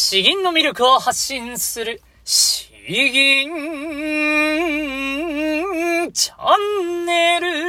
詩吟の魅力を発信する、詩吟チャンネル。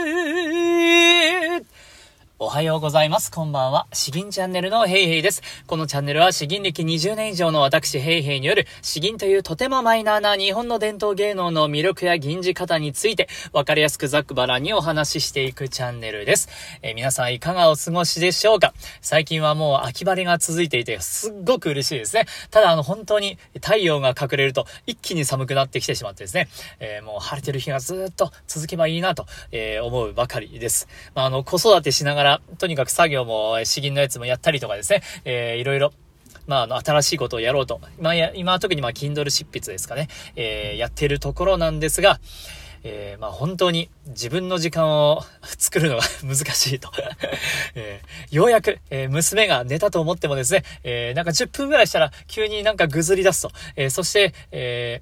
おはようございます。こんばんは。詩吟チャンネルのヘイヘイです。このチャンネルは詩吟歴20年以上の私ヘイヘイによる詩吟というとてもマイナーな日本の伝統芸能の魅力や吟じ方についてわかりやすくざっくばらにお話ししていくチャンネルです。えー、皆さんいかがお過ごしでしょうか？最近はもう秋晴れが続いていてすっごく嬉しいですね。ただあの本当に太陽が隠れると一気に寒くなってきてしまってですね、えー、もう晴れてる日がずっと続けばいいなと、え、思うばかりです。まあ、あの子育てしながらら、とにかく作業も、詩吟のやつもやったりとかですね、えー、いろいろ、まあ、あの、新しいことをやろうと。今、今特にまあ、Kindle 執筆ですかね、えー、やってるところなんですが、えー、まあ本当に自分の時間を作るのが 難しいとえー、ようやく、えー、娘が寝たと思ってもですね、えー、なんか10分ぐらいしたら急になんかぐずり出すと。えー、そして、え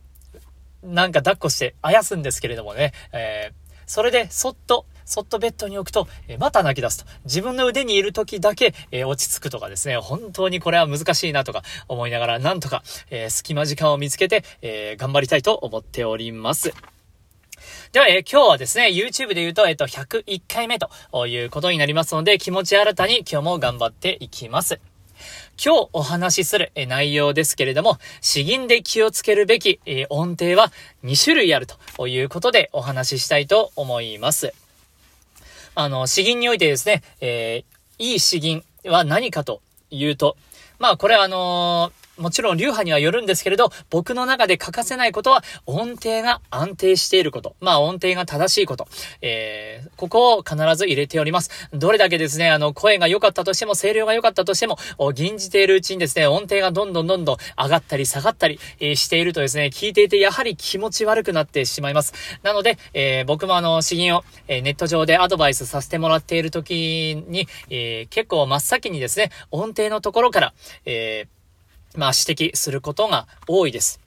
ー、なんか抱っこしてあやすんですけれどもね、えー、それでそっとそっとベッドに置くと、えまた泣き出すと。自分の腕にいる時だけ、え落ち着くとかですね、本当にこれは難しいなとか思いながら、なんとか、え隙間時間を見つけて、え頑張りたいと思っております。では、えー、今日はですね、YouTube で言うと、えっ、ー、と、101回目ということになりますので、気持ち新たに今日も頑張っていきます。今日お話しする内容ですけれども、詩吟で気をつけるべき音程は2種類あるということでお話ししたいと思います。あの、詩吟においてですね、えー、いい詩吟は何かというと、まあこれあのーもちろん流派にはよるんですけれど、僕の中で欠かせないことは、音程が安定していること。まあ音程が正しいこと。えー、ここを必ず入れております。どれだけですね、あの、声が良かったとしても、声量が良かったとしても、吟じているうちにですね、音程がどんどんどんどん上がったり下がったり、えー、しているとですね、聞いていてやはり気持ち悪くなってしまいます。なので、えー、僕もあの、詩吟を、えネット上でアドバイスさせてもらっている時に、え結構真っ先にですね、音程のところから、えーまあ、指摘することが多いです。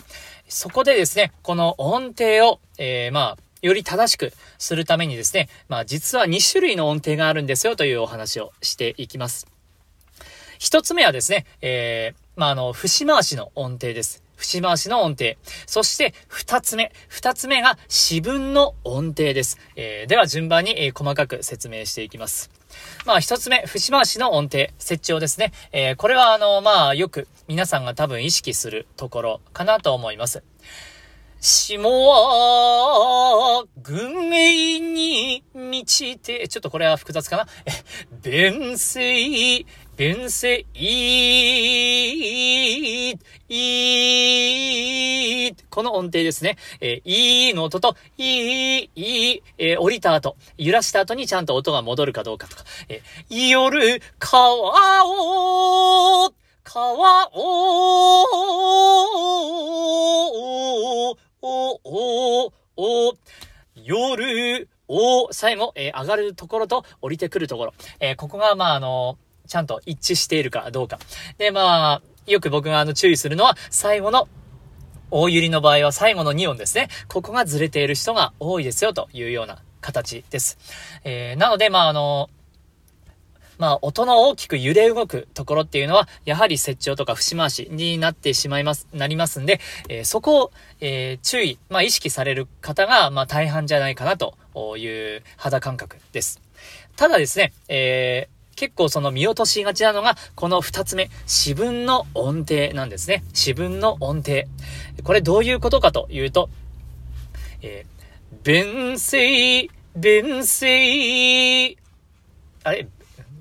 そこでですね、この音程を、えー、まあ、より正しくするためにですね、まあ、実は2種類の音程があるんですよというお話をしていきます。一つ目はですね、えー、まあ、あの、節回しの音程です。節回しの音程。そして二つ目。二つ目が四分の音程です。えー、では順番に、えー、細かく説明していきます。まあ一つ目、節回しの音程、設置をですね。えー、これはあの、まあよく皆さんが多分意識するところかなと思います。下は、軍営に満ちて、ちょっとこれは複雑かなえ、弁声、弁声、いい、この音程ですね。えー、いの音と、いい、いい、えー、降りた後、揺らした後にちゃんと音が戻るかどうかとか、えー、夜、川を、川を、お、お、お、夜、お、最後、えー、上がるところと降りてくるところ。えー、ここが、まあ、あの、ちゃんと一致しているかどうか。で、まあ、よく僕があの注意するのは、最後の大揺りの場合は最後の2音ですね。ここがずれている人が多いですよというような形です。えー、なので、まあ、あの、まあ、音の大きく揺れ動くところっていうのは、やはり接長とか節回しになってしまいます、なりますんで、えー、そこを、えー、注意、まあ、意識される方が、まあ、大半じゃないかなという肌感覚です。ただですね、えー、結構その見落としがちなのが、この二つ目、四分の音程なんですね。四分の音程。これどういうことかというと、えー、弁声、弁声、あれ、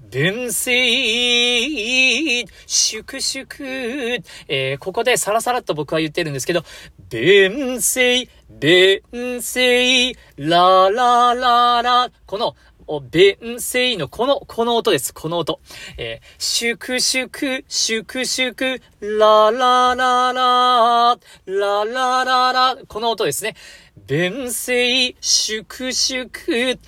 分水、粛々、えー、ここでサラサラっと僕は言ってるんですけど、弁水、弁水、ララララ、この、おべんせいのこの、この音です。この音。えー、シュクシュク、シュクシュク、ララララ、ララララ、この音ですね。べんせい、シュクシュク、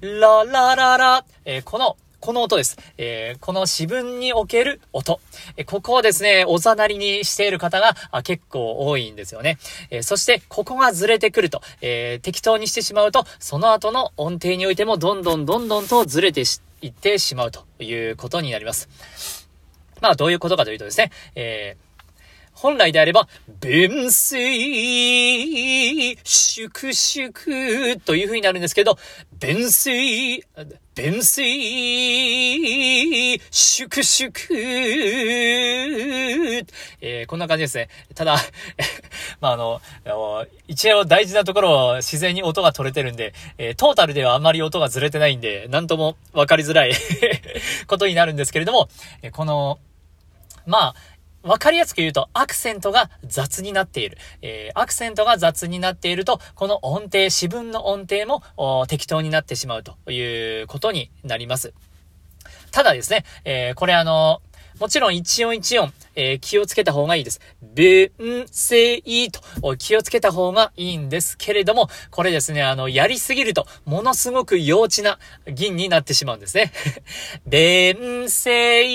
ララララ、えー、この、この音です。えー、この四分における音。えー、ここをですね、おざなりにしている方があ結構多いんですよね。えー、そして、ここがずれてくると、えー、適当にしてしまうと、その後の音程においてもどんどんどんどんとずれていってしまうということになります。まあ、どういうことかというとですね、えー本来であれば、弁水、粛々という風になるんですけど、弁水、弁水、粛々、えー、こんな感じですね。ただ、まあ、あの、一応大事なところを自然に音が取れてるんで、えー、トータルではあまり音がずれてないんで、なんともわかりづらい ことになるんですけれども、この、まあ、わかりやすく言うと、アクセントが雑になっている。えー、アクセントが雑になっていると、この音程、四分の音程も適当になってしまうということになります。ただですね、えー、これあの、もちろん一音一音、えー、気をつけた方がいいです。弁声と気をつけた方がいいんですけれども、これですね、あの、やりすぎると、ものすごく幼稚な銀になってしまうんですね。弁声、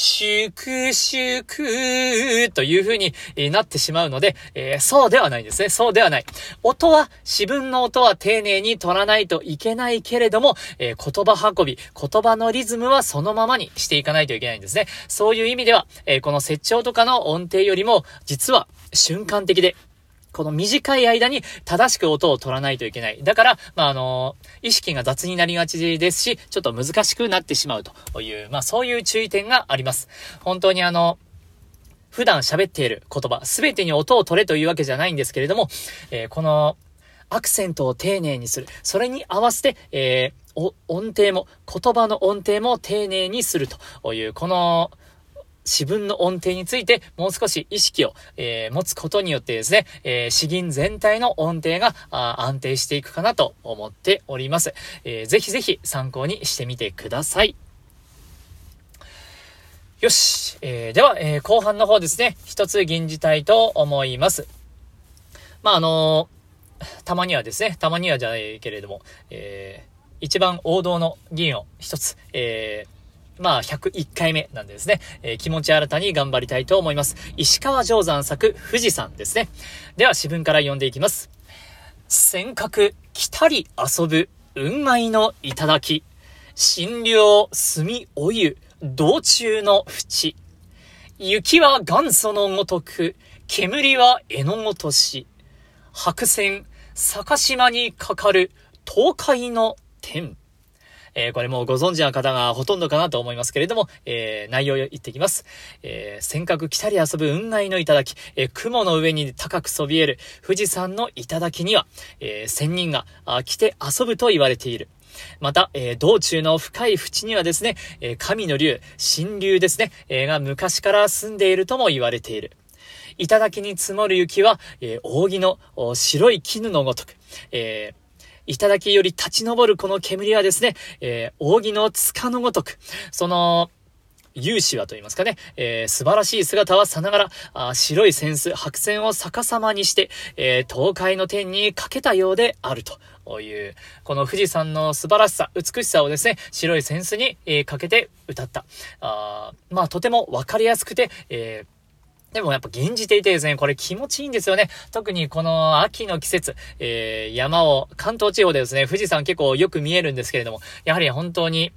粛々という風になってしまうので、えー、そうではないんですね。そうではない。音は、自分の音は丁寧に取らないといけないけれども、えー、言葉運び、言葉のリズムはそのままにしていかないといけないんですね。そういう意味では、えー、この接聴とかの音程よりも、実は瞬間的で、この短い間に正しく音を取らないといけない。だから、まあ、あの、意識が雑になりがちですし、ちょっと難しくなってしまうという、まあ、そういう注意点があります。本当にあの、普段喋っている言葉、すべてに音を取れというわけじゃないんですけれども、えー、この、アクセントを丁寧にする。それに合わせて、えー、音程も、言葉の音程も丁寧にするという、この、四分の音程についてもう少し意識を、えー、持つことによってですね、えー、詩吟全体の音程が安定していくかなと思っております。えー、ぜひぜひ参考にしてみてください。よし。えー、では、えー、後半の方ですね、一つ吟じたいと思います。まあ、あのー、たまにはですね、たまにはじゃないけれども、えー、一番王道の銀を一つ、えー、まあ、101回目なんですね。えー、気持ち新たに頑張りたいと思います。石川定山作、富士山ですね。では、詩文から読んでいきます。尖閣、来たり遊ぶ、雲合の頂き。診療、墨お湯、道中の淵。雪は元祖のごとく、煙は絵のごとし。白線、坂島にかかる、東海の天。えー、これもうご存知の方がほとんどかなと思いますけれども、えー、内容を言ってきます。えー、尖閣来たり遊ぶ雲海の頂、えー、雲の上に高くそびえる富士山の頂には、えー、仙人が来て遊ぶと言われている。また、えー、道中の深い淵にはですね、えー、神の竜、神竜ですね、えー、が昔から住んでいるとも言われている。頂に積もる雪は、えー、扇の白い絹のごとく、えー頂より立ち上るこの煙はですね、えー、扇の塚のごとく、その、勇姿はと言いますかね、えー、素晴らしい姿はさながら、あ白い扇子、白線を逆さまにして、えー、東海の天にかけたようであるという、この富士山の素晴らしさ、美しさをですね、白い扇子に、えー、かけて歌った。あまあ、とてもわかりやすくて、えーでもやっぱ現じていてですね、これ気持ちいいんですよね。特にこの秋の季節、えー、山を、関東地方でですね、富士山結構よく見えるんですけれども、やはり本当に、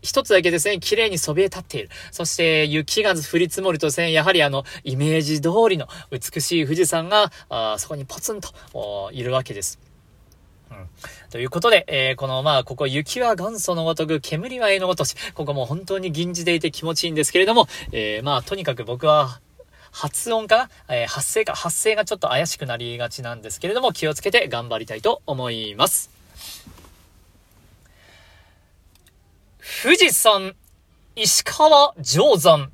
一つだけですね、綺麗にそびえ立っている。そして雪が降り積もるとですね、やはりあの、イメージ通りの美しい富士山が、あそこにポツンといるわけです。うん。ということで、えー、この、まあ、ここ、雪は元祖のごとく、煙は絵のごとし、ここも本当に銀じていて気持ちいいんですけれども、えー、まあ、とにかく僕は、発音かな、えー、発声か、発声がちょっと怪しくなりがちなんですけれども、気をつけて頑張りたいと思います。富士山、石川定山。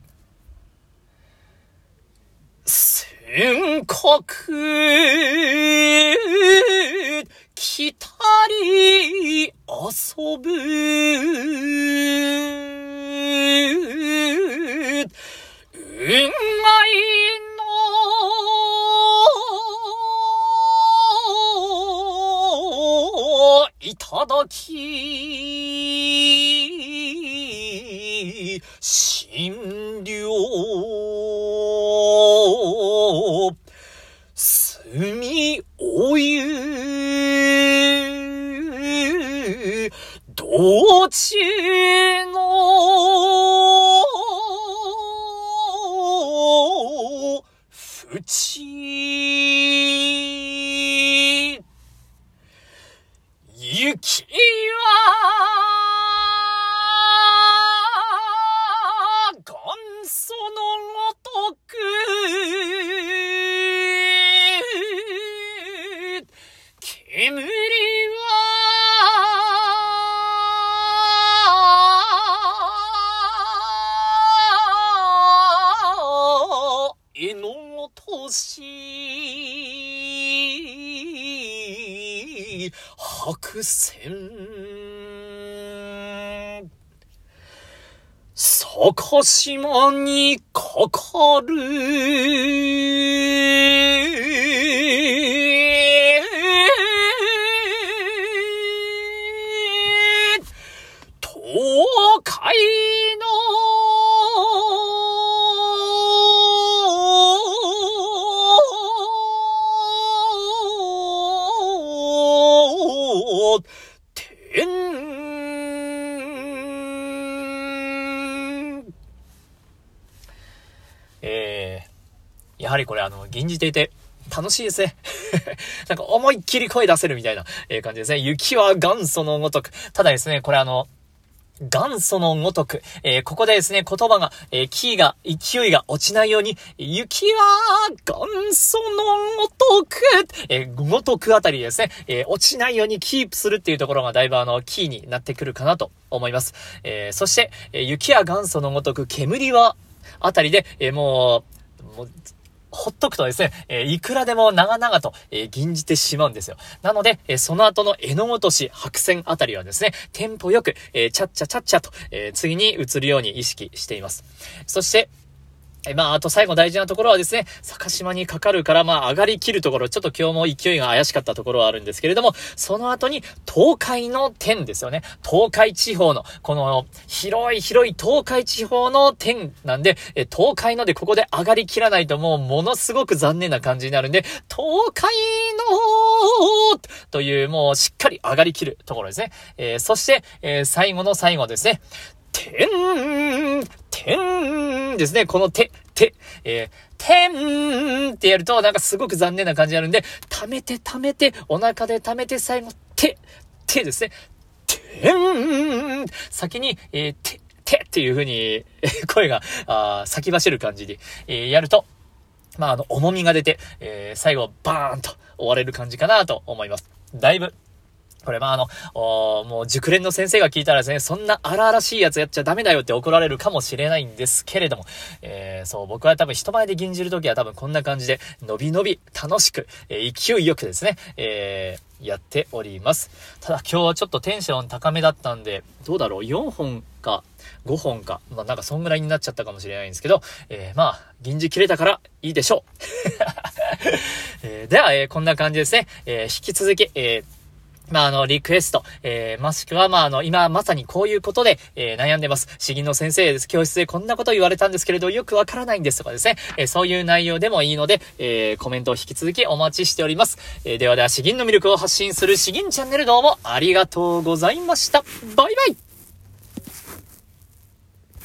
尖閣、来たり、遊ぶ。落ち坂島にかかる。東海の天えー、やはりこれあの、吟じていて、楽しいですね。なんか思いっきり声出せるみたいな、え感じですね。雪は元祖のごとく。ただですね、これあの、元祖のごとく、えー、ここでですね、言葉が、えー、キーが、勢いが落ちないように、雪は元祖のごとく、えー、ごとくあたりですね、え落ちないようにキープするっていうところがだいぶあの、キーになってくるかなと思います。えそして、え雪は元祖のごとく、煙は、あたりで、えもう、もう、ほっとくとですね、えー、いくらでも長々と、えー、銀じてしまうんですよ。なので、えー、その後の絵の落とし、白線あたりはですね、テンポよく、えー、ちゃっちゃちゃっちゃと、えー、次に移るように意識しています。そして、え、まあ、あと最後大事なところはですね、坂島にかかるから、まあ、上がりきるところ、ちょっと今日も勢いが怪しかったところはあるんですけれども、その後に、東海の天ですよね。東海地方の、この、広い広い東海地方の天なんで、え、東海のでここで上がりきらないともう、ものすごく残念な感じになるんで、東海のという、もう、しっかり上がりきるところですね。えー、そして、えー、最後の最後ですね。てん、てんですね。この手、手、えー、てんってやるとなんかすごく残念な感じになるんで、溜めて溜めて、お腹で溜めて最後、手、手ですね。てん先に、えー、手、手っていう風に、声が、あ先走る感じで、えー、やると、まあ、あの、重みが出て、えー、最後、バーンと終われる感じかなと思います。だいぶ、これまああの、もう熟練の先生が聞いたらですね、そんな荒々しいやつやっちゃダメだよって怒られるかもしれないんですけれども、えー、そう、僕は多分人前で吟じるときは多分こんな感じで、のびのび、楽しく、えー、勢いよくですね、えー、やっております。ただ今日はちょっとテンション高めだったんで、どうだろう ?4 本か5本か、まあなんかそんぐらいになっちゃったかもしれないんですけど、えー、まあ、銀じ切れたからいいでしょう。えー、では、えー、こんな感じですね。えー、引き続き、えーまあ、あの、リクエスト、えー、もしくは、まあ、あの、今まさにこういうことで、えー、悩んでます。詩吟の先生です。教室でこんなこと言われたんですけれど、よくわからないんですとかですね、えー、そういう内容でもいいので、えー、コメントを引き続きお待ちしております。えー、ではでは、詩吟の魅力を発信する詩吟チャンネルどうもありがとうございました。バイバイ